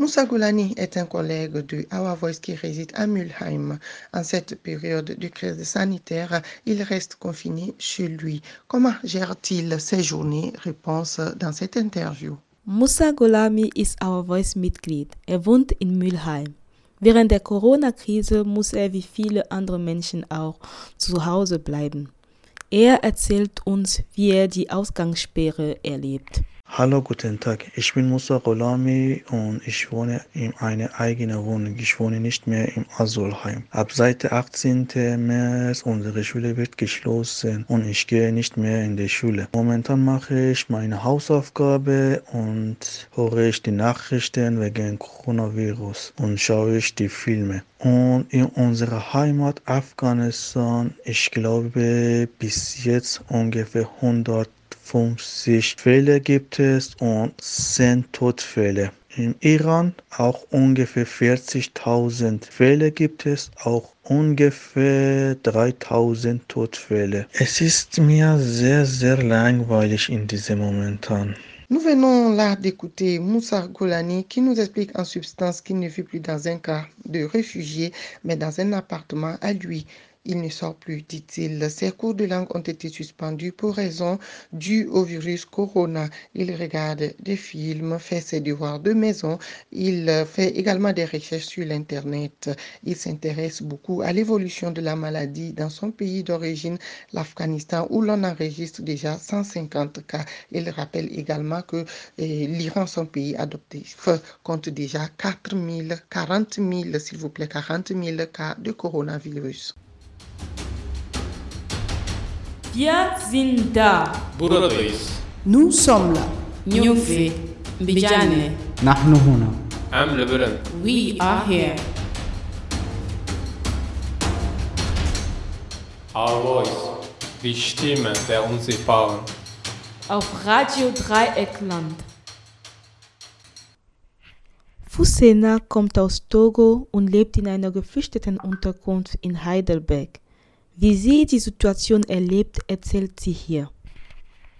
Moussa Goulani est un collègue de Our Voice qui réside à Mulheim. En cette période de crise sanitaire, il reste confiné chez lui. Comment gère-t-il ses journées? Réponse dans cette interview. Moussa Golami ist Our Voice Mitglied. Er wohnt in Mülheim. Während der Corona-Krise muss er wie viele andere Menschen auch zu Hause bleiben. Er erzählt uns, wie er die Ausgangssperre erlebt. Hallo, guten Tag. Ich bin Musa Golami und ich wohne in einer eigenen Wohnung. Ich wohne nicht mehr im Asylheim. Ab seit 18. März unsere Schule wird geschlossen und ich gehe nicht mehr in die Schule. Momentan mache ich meine Hausaufgabe und höre ich die Nachrichten wegen Coronavirus und schaue ich die Filme. Und in unserer Heimat Afghanistan, ich glaube bis jetzt ungefähr 100 50 Fälle gibt es und 10 Todfälle. Im Iran auch ungefähr 40.000 Fälle gibt es, auch ungefähr 3000 Todfälle. Es ist mir sehr, sehr langweilig in diesem Momentan. Nous venons là d'écouter Moussa Golani qui nous explique en substance qu'il ne vit plus dans un cas de réfugié, mais dans un appartement à lui. Il ne sort plus, dit-il. Ses cours de langue ont été suspendus pour raison due au virus corona. Il regarde des films, fait ses devoirs de maison. Il fait également des recherches sur l'Internet. Il s'intéresse beaucoup à l'évolution de la maladie dans son pays d'origine, l'Afghanistan, où l'on enregistre déjà 150 cas. Il rappelle également que eh, l'Iran, son pays adoptif, compte déjà 4 000, 40 000, s'il vous plaît, 40 000 cas de coronavirus. Wir sind da. Buradayız. Nous sommes là. Nyufi. Bijane. Nahnu huna. Am Lebanon. We are here. Our voice. Die Stimme der Unsichtbaren. Auf Radio Dreieckland. Fusena kommt aus Togo und lebt in einer geflüchteten Unterkunft in Heidelberg. Wie die Situation erlebt, erzählt sie hier?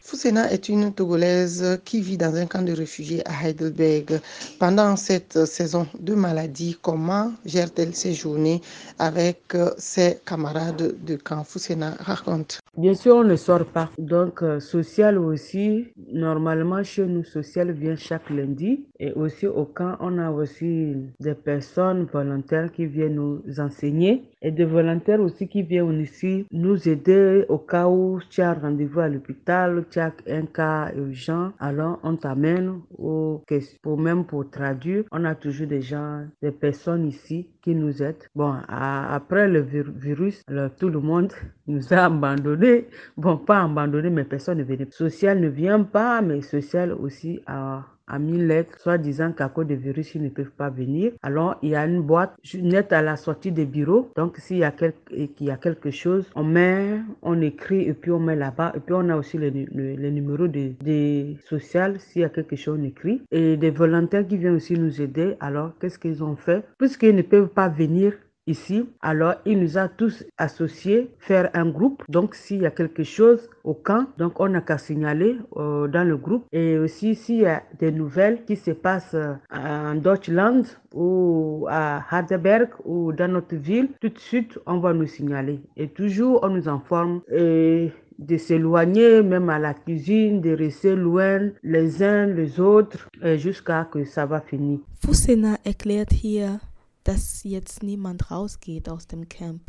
Fusena est une Togolaise qui vit dans un camp de réfugiés à Heidelberg. Pendant cette saison de maladie, comment gère-t-elle ses journées avec ses camarades de camp? Fusena raconte. Bien sûr, on ne sort pas. Donc, euh, social aussi, normalement, chez nous, social vient chaque lundi. Et aussi, au camp, on a aussi des personnes volontaires qui viennent nous enseigner et des volontaires aussi qui viennent ici nous aider au cas où tu as rendez-vous à l'hôpital, tu as un cas urgent. Alors, on t'amène au, pour même pour traduire. On a toujours des gens, des personnes ici qui nous aident. Bon, après le vir- virus, alors, tout le monde nous a abandonnés. Bon, pas abandonnés, mais personne ne venait. Social ne vient pas, mais social aussi a, a mis lettre, soit disant qu'à cause du virus, ils ne peuvent pas venir. Alors, il y a une boîte nette à la sortie des bureaux. Donc, s'il y a, quel- et qu'il y a quelque chose, on met, on écrit et puis on met là-bas. Et puis, on a aussi le, nu- le, le numéro de, de social. S'il y a quelque chose, on écrit. Et des volontaires qui viennent aussi nous aider. Alors, qu'est-ce qu'ils ont fait? Puisqu'ils ne peuvent pas venir ici. Alors, il nous a tous associés, faire un groupe. Donc, s'il y a quelque chose au camp, donc on n'a qu'à signaler euh, dans le groupe. Et aussi, s'il y a des nouvelles qui se passent euh, en Deutschland ou à Heidelberg ou dans notre ville, tout de suite, on va nous signaler. Et toujours, on nous informe. De s'éloigner même à la cuisine, de rester loin les uns les autres jusqu'à que ça va finir. Fusena erklärt hier, dass jetzt niemand rausgeht aus dem Camp.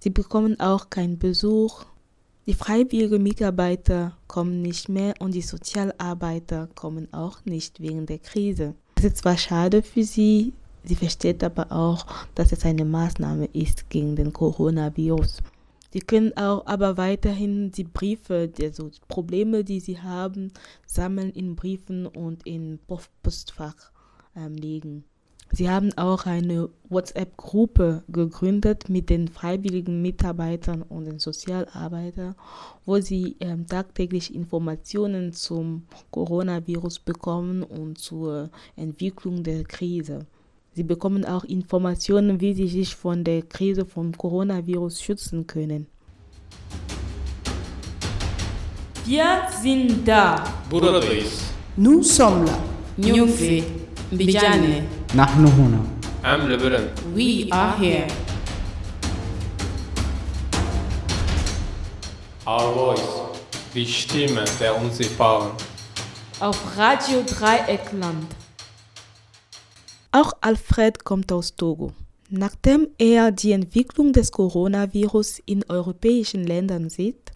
Sie bekommen auch keinen Besuch. Die freiwilligen Mitarbeiter kommen nicht mehr und die Sozialarbeiter kommen auch nicht wegen der Krise. Das ist zwar schade für sie, sie versteht aber auch, dass es eine Maßnahme ist gegen den Coronavirus. Sie können auch aber weiterhin die Briefe, also Probleme, die sie haben, sammeln in Briefen und in Post- Postfach ähm, legen. Sie haben auch eine WhatsApp-Gruppe gegründet mit den freiwilligen Mitarbeitern und den Sozialarbeitern, wo sie ähm, tagtäglich Informationen zum Coronavirus bekommen und zur Entwicklung der Krise. Sie bekommen auch Informationen, wie sie sich von der Krise vom Coronavirus schützen können. Wir sind da. Nous sommes là. Nyufi. Mbijane. نحن هنا Am Lebanon. We are here. Our voice. Die Stimme der Unsichtbaren. Auf Radio Dreieckland. Auch Alfred kommt aus Togo. Nachdem er die Entwicklung des Coronavirus in europäischen Ländern sieht,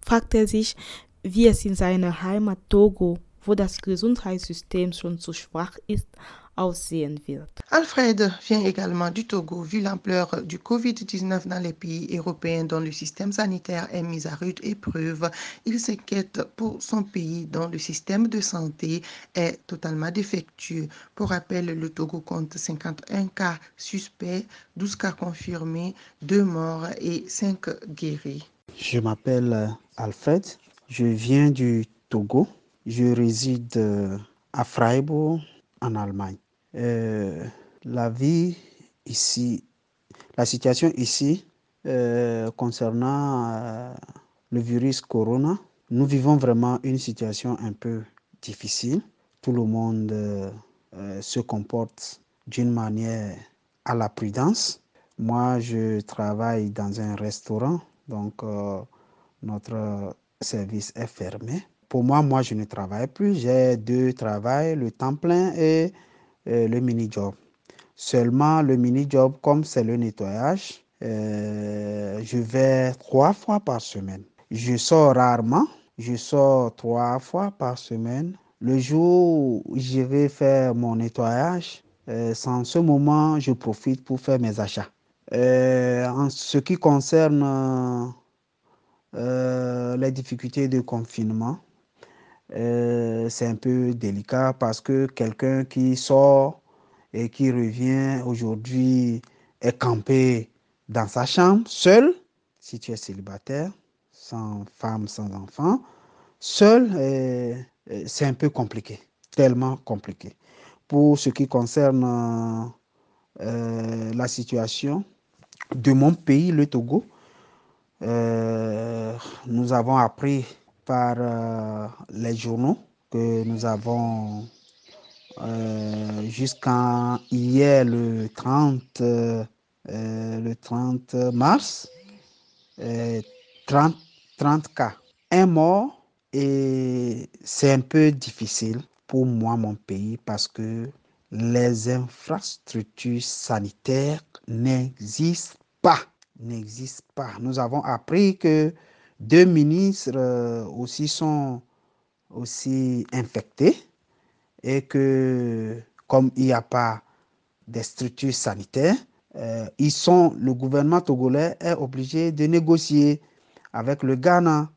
fragt er sich, wie es in seiner Heimat Togo, wo das Gesundheitssystem schon zu schwach ist, aussehen wird. Alfred vient également du Togo, vu l'ampleur du Covid-19 dans les pays européens dont le système sanitaire est mis à rude épreuve. Il s'inquiète pour son pays dont le système de santé est totalement défectueux. Pour rappel, le Togo compte 51 cas suspects, 12 cas confirmés, 2 morts et 5 guéris. Je m'appelle Alfred, je viens du Togo, je réside à Freiburg en Allemagne. Euh, la vie ici, la situation ici euh, concernant euh, le virus corona, nous vivons vraiment une situation un peu difficile. Tout le monde se comporte d'une manière à la prudence. Moi, je travaille dans un restaurant, donc notre service est fermé. Pour moi, moi, je ne travaille plus. J'ai deux travails, le temps plein et euh, le mini-job. Seulement, le mini-job, comme c'est le nettoyage, euh, je vais trois fois par semaine. Je sors rarement. Je sors trois fois par semaine. Le jour où je vais faire mon nettoyage, euh, en ce moment je profite pour faire mes achats. Euh, en ce qui concerne les difficultés de confinement, euh, c'est un peu délicat parce que quelqu'un qui sort et qui revient aujourd'hui est campé dans sa chambre, seul, si tu es célibataire, sans femme, sans enfant, seul, euh, euh, c'est un peu compliqué, tellement compliqué. Pour ce qui concerne la situation de mon pays, le Togo, nous avons appris par euh, les journaux que nous avons euh, jusqu'à hier le 30, euh, le 30 mars, euh, 30, 30 cas. Un mort et c'est un peu difficile pour moi, mon pays, parce que les infrastructures sanitaires n'existent pas. N'existent pas. Nous avons appris que deux ministres euh, aussi sont aussi infectés et que comme il n'y a pas de structures sanitaires, euh, ils sont, le gouvernement togolais est obligé de négocier avec le Ghana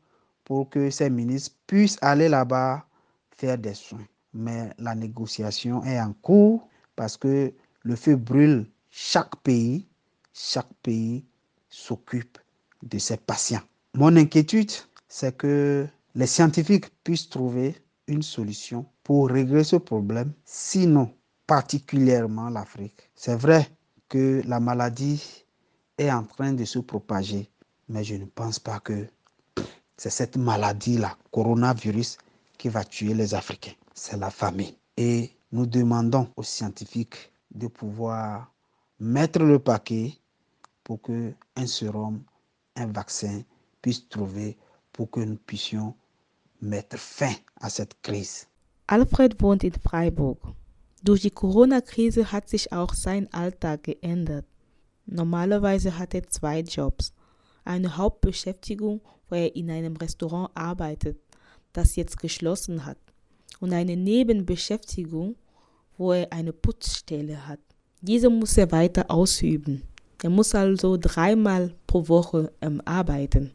pour que ces ministres puissent aller là-bas faire des soins. Mais la négociation est en cours parce que le feu brûle chaque pays, chaque pays s'occupe de ses patients. Mon inquiétude, c'est que les scientifiques puissent trouver une solution pour régler ce problème, sinon particulièrement l'Afrique. C'est vrai que la maladie est en train de se propager, mais je ne pense pas que c'est cette maladie-là, coronavirus, qui va tuer les Africains. C'est la famine. Et nous demandons aux scientifiques de pouvoir mettre le paquet pour que un sérum, un vaccin puisse trouver pour que nous puissions mettre fin à cette crise. Alfred wohnt in Freiburg. Durch die Corona-Krise hat sich auch sein Alltag geändert. Normalerweise hat er zwei Jobs. Eine Hauptbeschäftigung, wo er in einem Restaurant arbeitet, das jetzt geschlossen hat. Und eine Nebenbeschäftigung, wo er eine Putzstelle hat. Diese muss er weiter ausüben. Er muss also dreimal pro Woche ähm, arbeiten.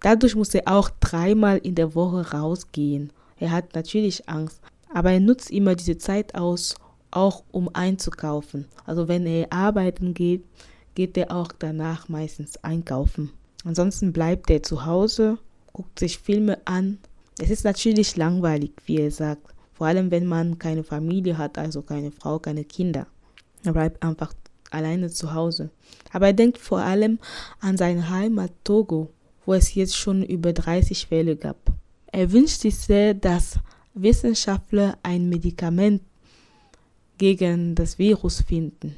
Dadurch muss er auch dreimal in der Woche rausgehen. Er hat natürlich Angst, aber er nutzt immer diese Zeit aus, auch um einzukaufen. Also wenn er arbeiten geht, geht er auch danach meistens einkaufen. Ansonsten bleibt er zu Hause, guckt sich Filme an. Es ist natürlich langweilig, wie er sagt. Vor allem, wenn man keine Familie hat, also keine Frau, keine Kinder. Er bleibt einfach alleine zu Hause. Aber er denkt vor allem an seine Heimat Togo, wo es jetzt schon über 30 Fälle gab. Er wünscht sich sehr, dass Wissenschaftler ein Medikament gegen das Virus finden.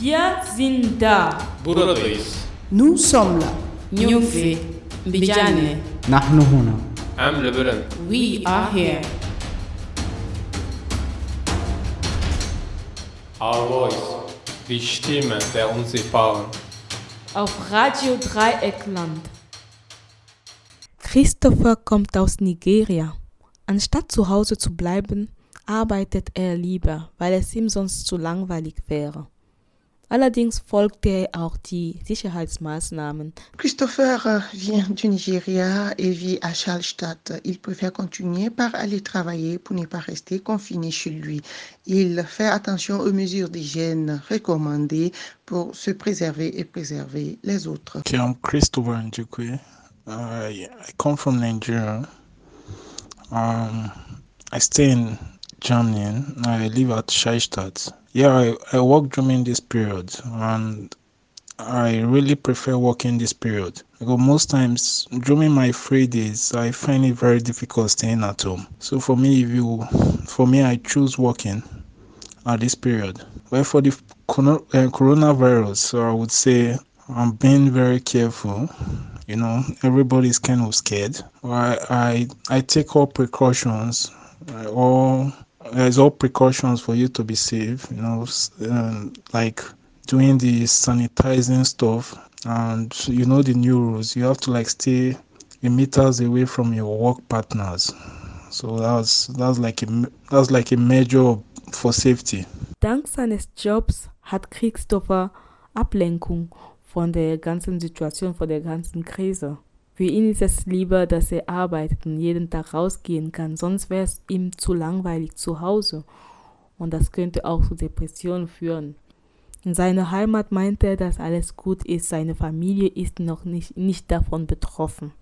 Wir sind da. Buradayız. Nous sommes là. Nyumfi. Mbijane. نحن هنا Em li birin. We are here. Our voice. Die Stimme der Unsichtbaren. Auf Radio Dreieckland. Christopher kommt aus Nigeria. Anstatt zu Hause zu bleiben, arbeitet er lieber, weil es ihm sonst zu langweilig wäre. Allerdings folgte er auch die Sicherheitsmaßnahmen. Christopher vient du Nigeria et vit à Charlestadt. Il préfère continuer par aller travailler pour ne pas rester confiné chez lui. Il fait attention aux mesures d'hygiène recommandées pour se préserver et préserver les autres. Okay, I'm Christopher Njukwe. I, I come from Nigeria. Um, I stay in Germany. I live at Scheistadt. Yeah, I, I work during this period and I really prefer working this period because most times during my free days I find it very difficult staying at home. So for me, if you, for me, I choose working at this period. Well, for the uh, coronavirus, so I would say I'm being very careful. You know, everybody's kind of scared. I I, I take all precautions. All there's all precautions for you to be safe. You know, um, like doing the sanitizing stuff, and you know the new rules. You have to like stay a meters away from your work partners. So that's that's like a that's like a measure for safety. Dank seines Jobs hat Christopher Ablenkung von der ganzen Situation, von der ganzen Krise. Für ihn ist es lieber, dass er arbeitet und jeden Tag rausgehen kann, sonst wäre es ihm zu langweilig zu Hause. Und das könnte auch zu Depressionen führen. In seiner Heimat meinte er, dass alles gut ist, seine Familie ist noch nicht, nicht davon betroffen.